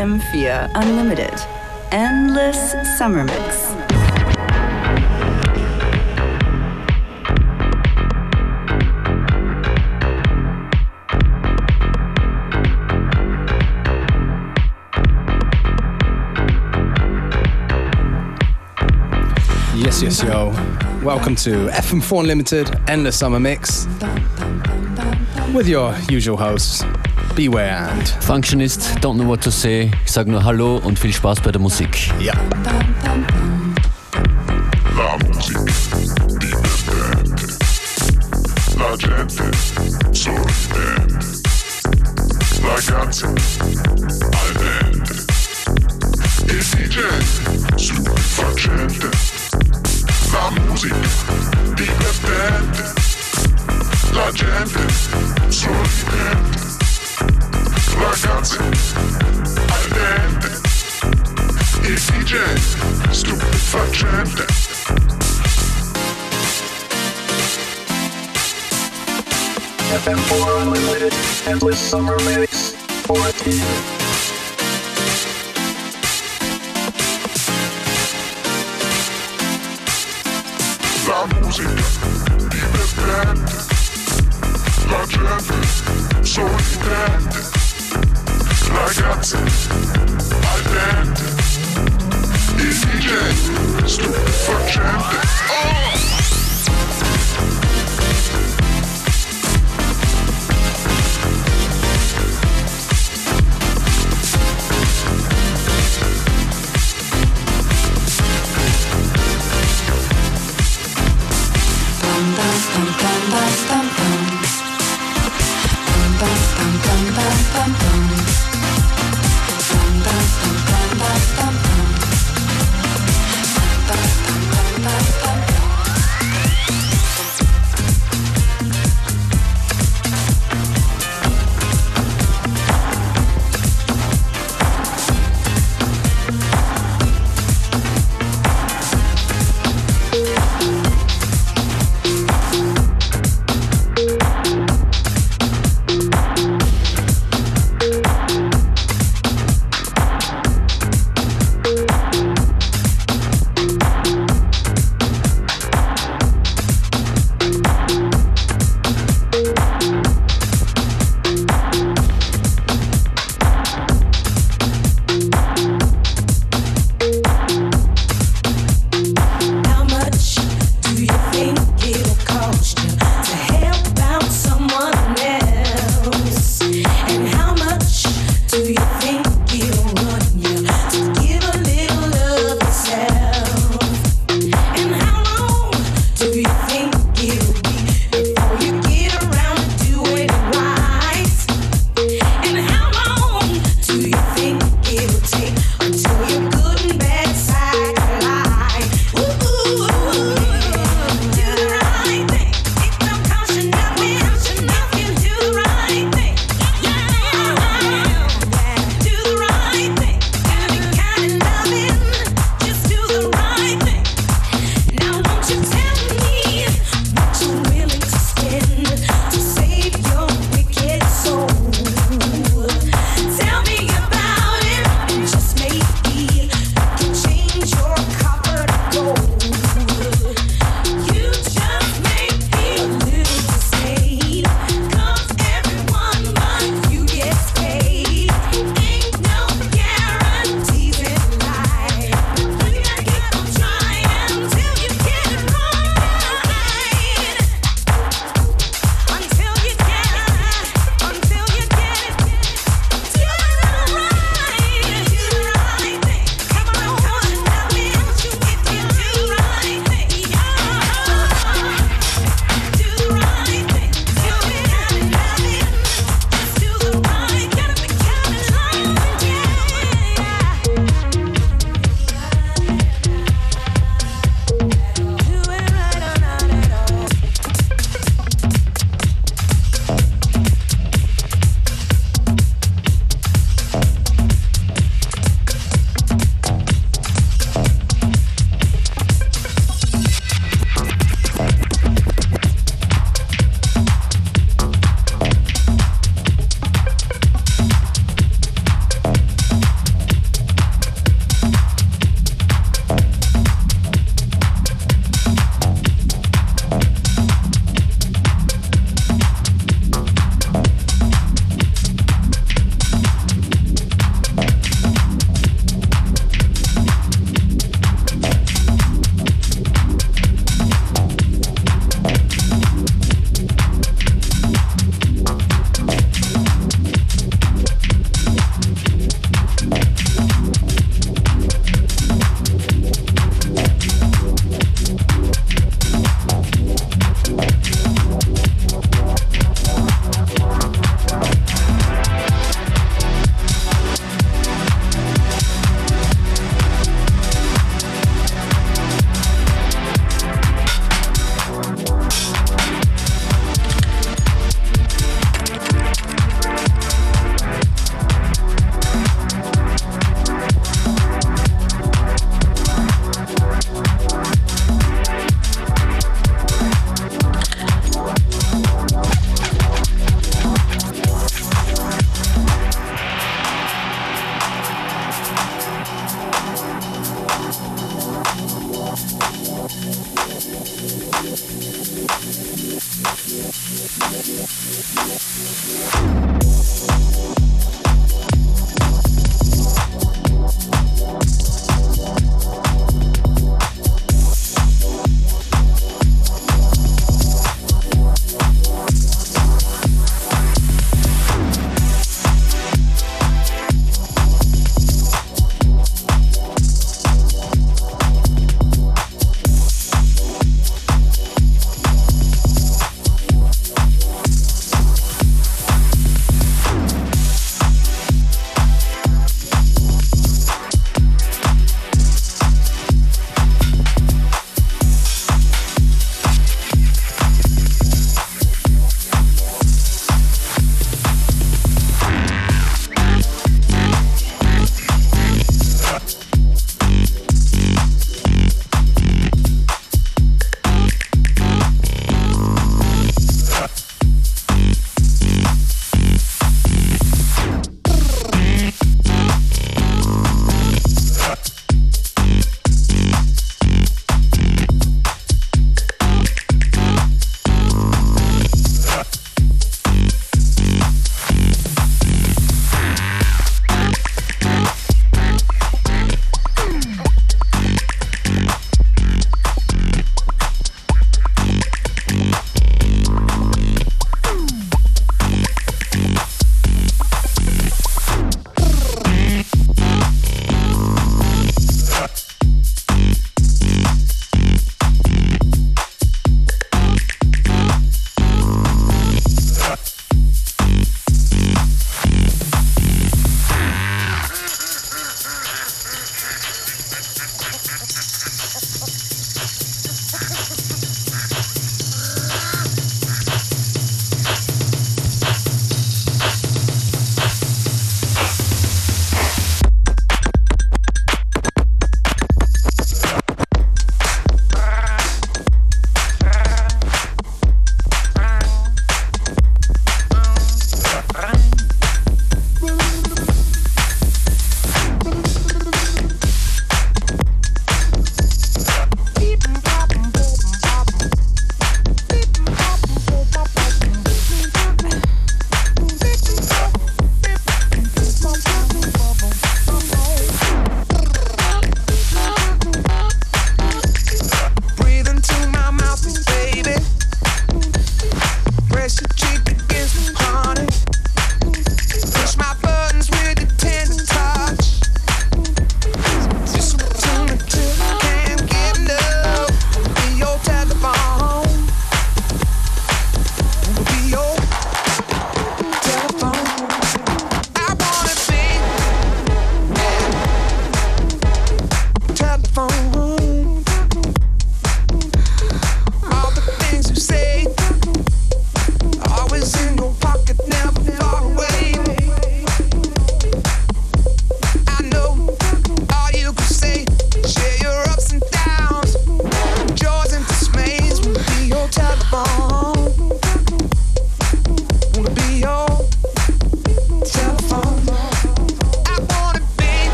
FM4 Unlimited. Endless Summer Mix. Yes, yes, yo. Welcome to FM4 Unlimited Endless Summer Mix with your usual hosts, Beware and Functionist, don't know what to say. Ich sag nur Hallo und viel Spaß bei der Musik. Ja. La musica divertente, la gente sorridente, ragazzi al dente, il DJ stupefacente, la musica divertente, la gente sorridente, ragazzi DJ stupefacente. FM4 Unlimited, Endless Summer Mix, 14. La musica la gente ragazze al dente, il DJ stupefacente.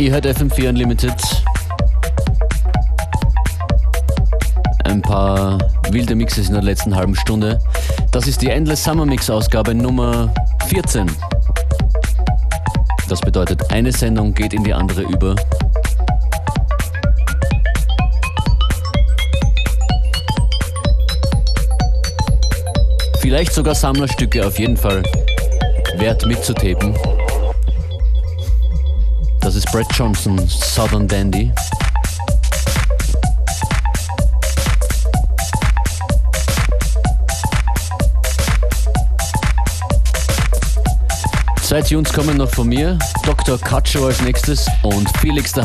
Ihr hört FM4 Unlimited. Ein paar wilde Mixes in der letzten halben Stunde. Das ist die Endless Summer Mix Ausgabe Nummer 14. Das bedeutet, eine Sendung geht in die andere über. Vielleicht sogar Sammlerstücke auf jeden Fall wert mitzutapen. Das ist Brett Johnson, Southern Dandy. Zwei Tunes kommen noch von mir, Dr. Katschow als nächstes und Felix der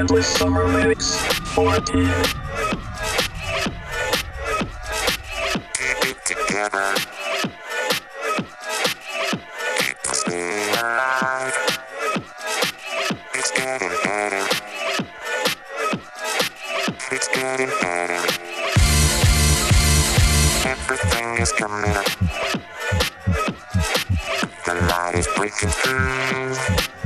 Endless Summer Lyrics 14. Keep it together. Keep us being alive. It's getting better. It's getting better. Everything is coming up. The light is breaking through.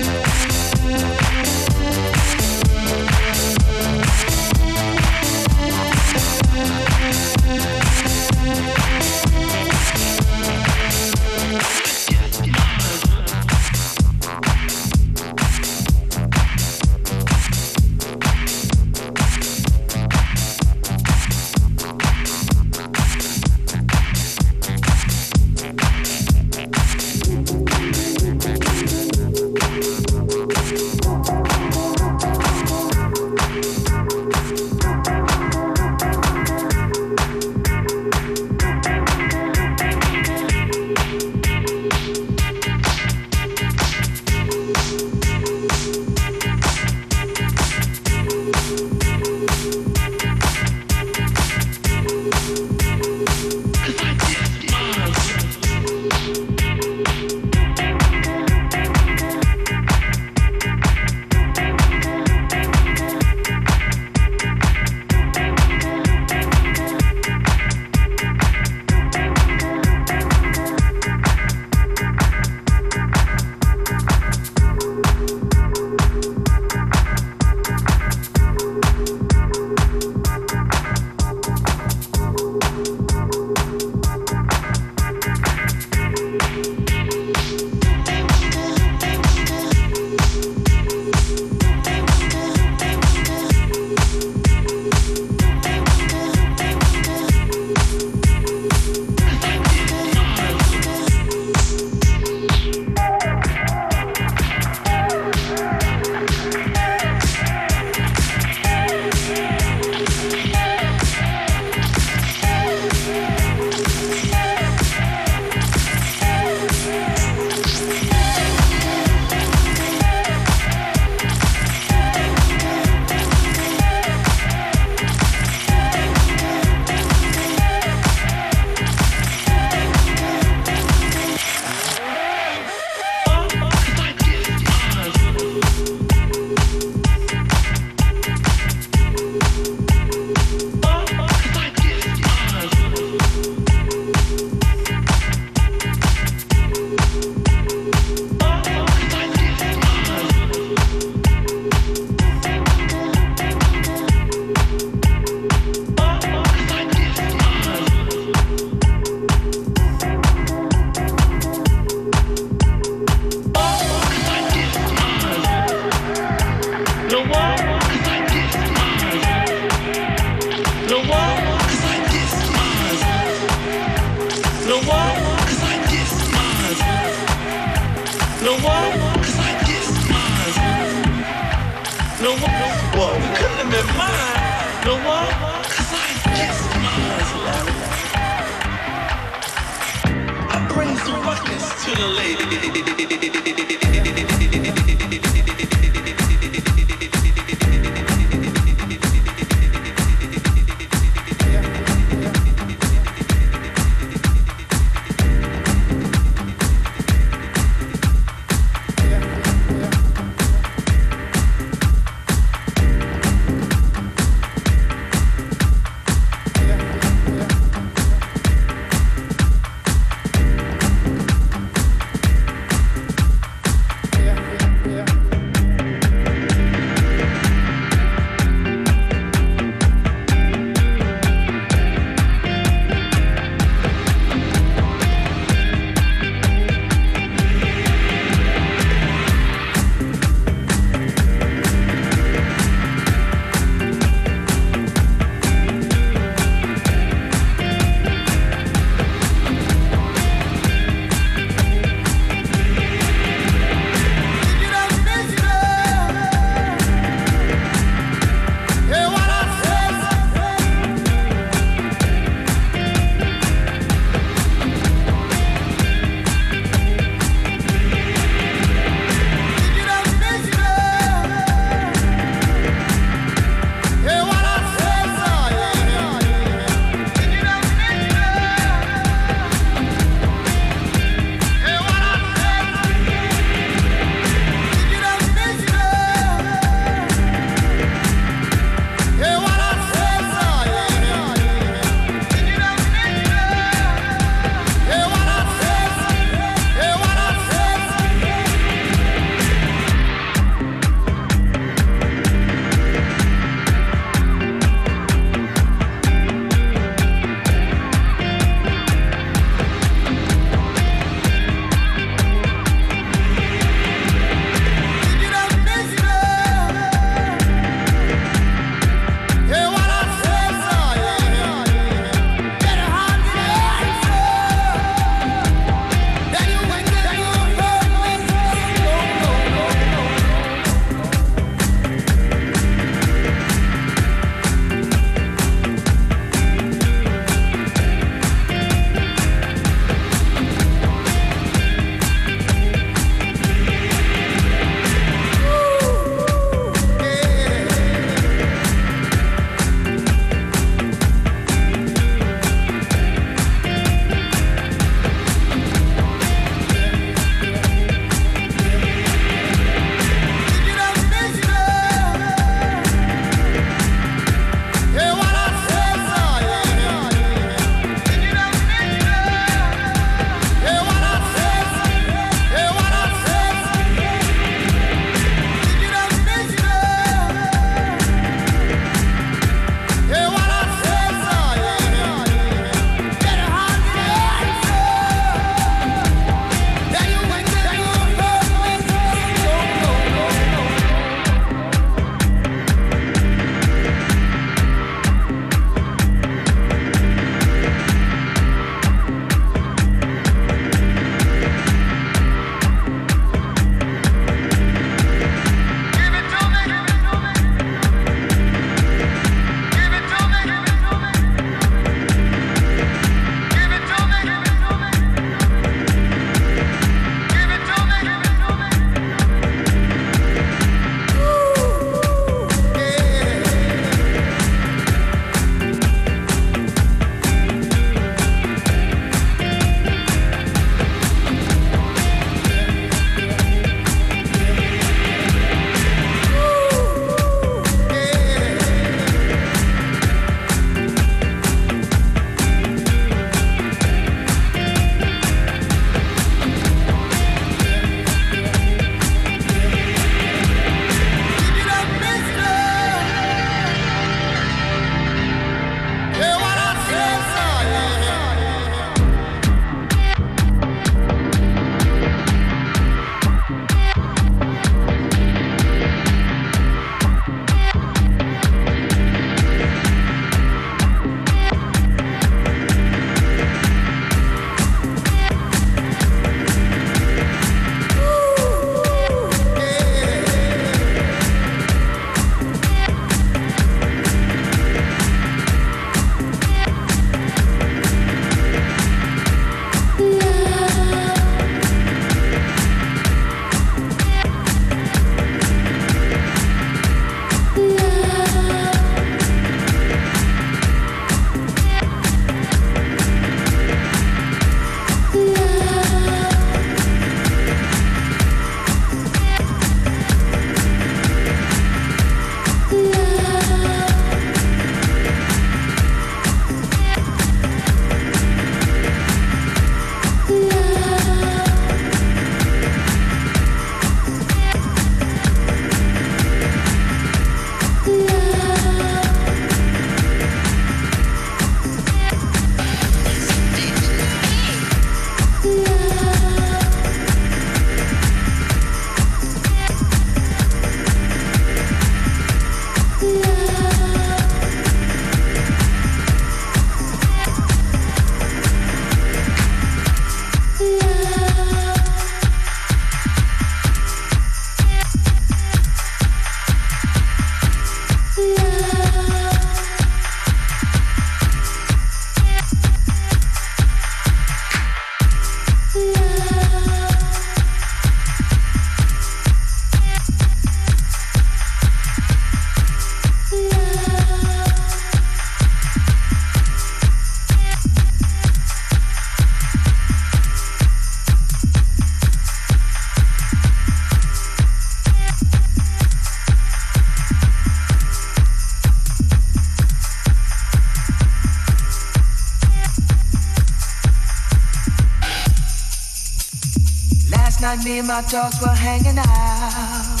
My dogs were hanging out.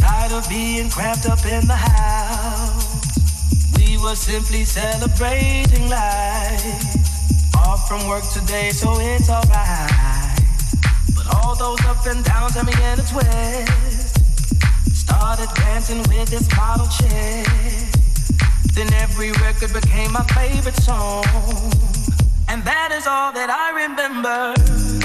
Tired of being cramped up in the house. We were simply celebrating life. Off from work today, so it's alright. But all those up and downs had me in a twist. Started dancing with this model chick. Then every record became my favorite song. And that is all that I remember.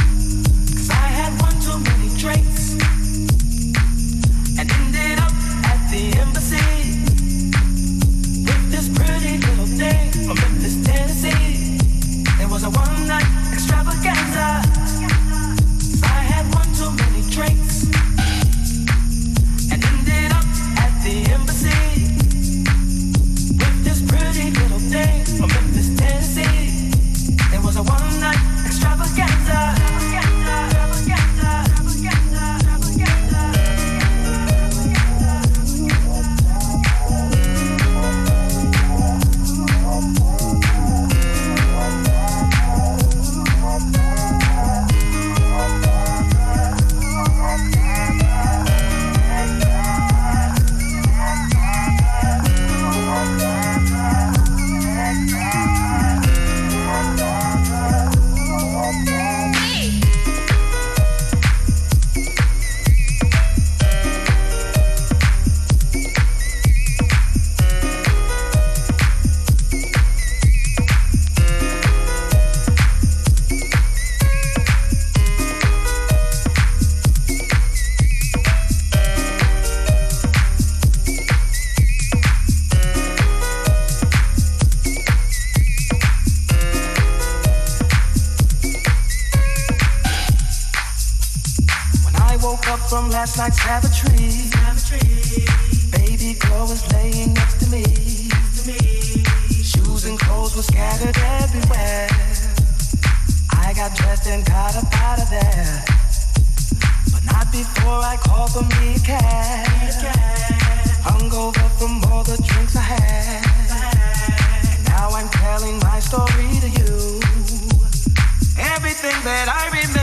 that I remember.